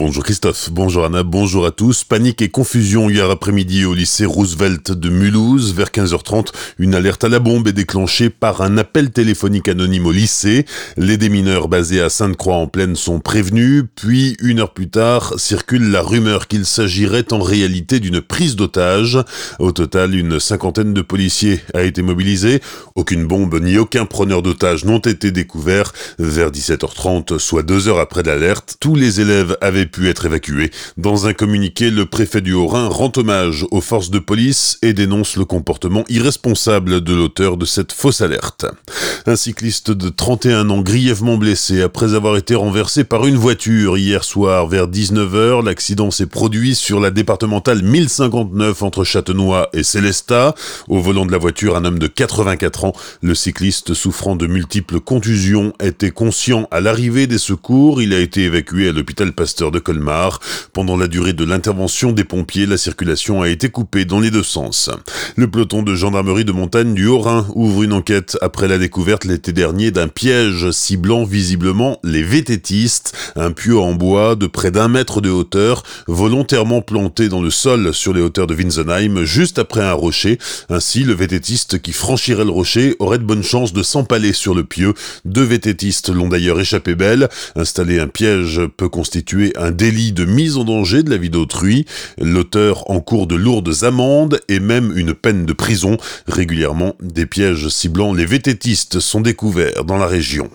Bonjour Christophe, bonjour Anna, bonjour à tous. Panique et confusion hier après-midi au lycée Roosevelt de Mulhouse. Vers 15h30, une alerte à la bombe est déclenchée par un appel téléphonique anonyme au lycée. Les démineurs basés à Sainte-Croix-en-Plaine sont prévenus, puis une heure plus tard circule la rumeur qu'il s'agirait en réalité d'une prise d'otage. Au total, une cinquantaine de policiers a été mobilisée. Aucune bombe ni aucun preneur d'otage n'ont été découverts. Vers 17h30, soit deux heures après l'alerte, tous les élèves avaient pu être évacué. Dans un communiqué, le préfet du Haut-Rhin rend hommage aux forces de police et dénonce le comportement irresponsable de l'auteur de cette fausse alerte. Un cycliste de 31 ans grièvement blessé après avoir été renversé par une voiture hier soir vers 19h. L'accident s'est produit sur la départementale 1059 entre Châtenois et Célestat. Au volant de la voiture, un homme de 84 ans. Le cycliste souffrant de multiples contusions était conscient à l'arrivée des secours. Il a été évacué à l'hôpital Pasteur de Colmar. Pendant la durée de l'intervention des pompiers, la circulation a été coupée dans les deux sens. Le peloton de gendarmerie de montagne du Haut-Rhin ouvre une enquête après la découverte l'été dernier d'un piège ciblant visiblement les vététistes, un pieu en bois de près d'un mètre de hauteur, volontairement planté dans le sol sur les hauteurs de Winsenheim, juste après un rocher. Ainsi, le vététiste qui franchirait le rocher aurait de bonnes chances de s'empaler sur le pieu. Deux vététistes l'ont d'ailleurs échappé belle. Installer un piège peut constituer un délit de mise en danger de la vie d'autrui, l'auteur en cours de lourdes amendes et même une peine de prison. Régulièrement, des pièges ciblant les vététistes sont découverts dans la région.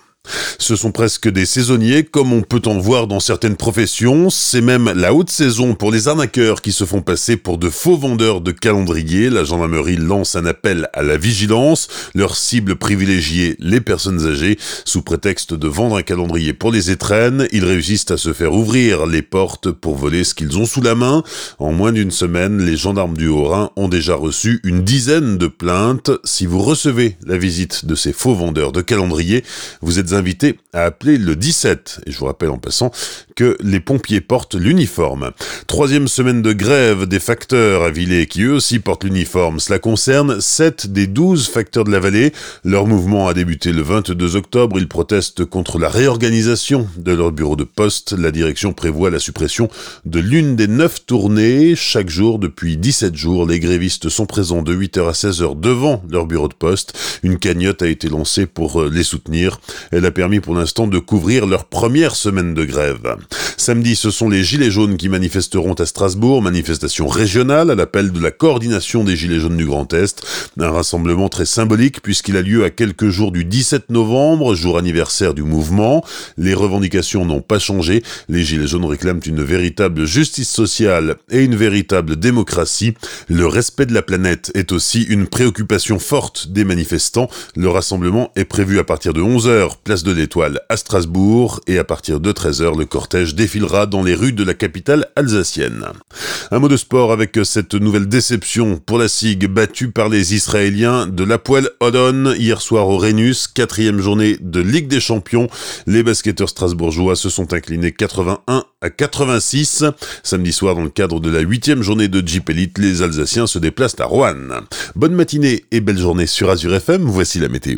Ce sont presque des saisonniers, comme on peut en voir dans certaines professions. C'est même la haute saison pour les arnaqueurs qui se font passer pour de faux vendeurs de calendriers. La gendarmerie lance un appel à la vigilance. Leur cible privilégiée, les personnes âgées. Sous prétexte de vendre un calendrier pour les étrennes, ils réussissent à se faire ouvrir les portes pour voler ce qu'ils ont sous la main. En moins d'une semaine, les gendarmes du Haut-Rhin ont déjà reçu une dizaine de plaintes. Si vous recevez la visite de ces faux vendeurs de calendriers, vous êtes invité à appeler le 17. Et je vous rappelle en passant que les pompiers portent l'uniforme. Troisième semaine de grève des facteurs à Villers qui eux aussi portent l'uniforme. Cela concerne 7 des 12 facteurs de la vallée. Leur mouvement a débuté le 22 octobre. Ils protestent contre la réorganisation de leur bureau de poste. La direction prévoit la suppression de l'une des 9 tournées. Chaque jour, depuis 17 jours, les grévistes sont présents de 8h à 16h devant leur bureau de poste. Une cagnotte a été lancée pour les soutenir. Elle a permis pour l'instant de couvrir leur première semaine de grève. Samedi, ce sont les Gilets jaunes qui manifesteront à Strasbourg, manifestation régionale à l'appel de la coordination des Gilets jaunes du Grand Est. Un rassemblement très symbolique puisqu'il a lieu à quelques jours du 17 novembre, jour anniversaire du mouvement. Les revendications n'ont pas changé. Les Gilets jaunes réclament une véritable justice sociale et une véritable démocratie. Le respect de la planète est aussi une préoccupation forte des manifestants. Le rassemblement est prévu à partir de 11h, place de l'Étoile à Strasbourg, et à partir de 13h, le cortège défilera dans les rues de la capitale alsacienne. Un mot de sport avec cette nouvelle déception pour la SIG battue par les Israéliens de l'Apoel Odon hier soir au Rhenus, quatrième journée de Ligue des Champions. Les basketteurs strasbourgeois se sont inclinés 81 à 86. Samedi soir, dans le cadre de la huitième journée de Jeep Elite, les Alsaciens se déplacent à Rouen. Bonne matinée et belle journée sur Azure FM, voici la météo.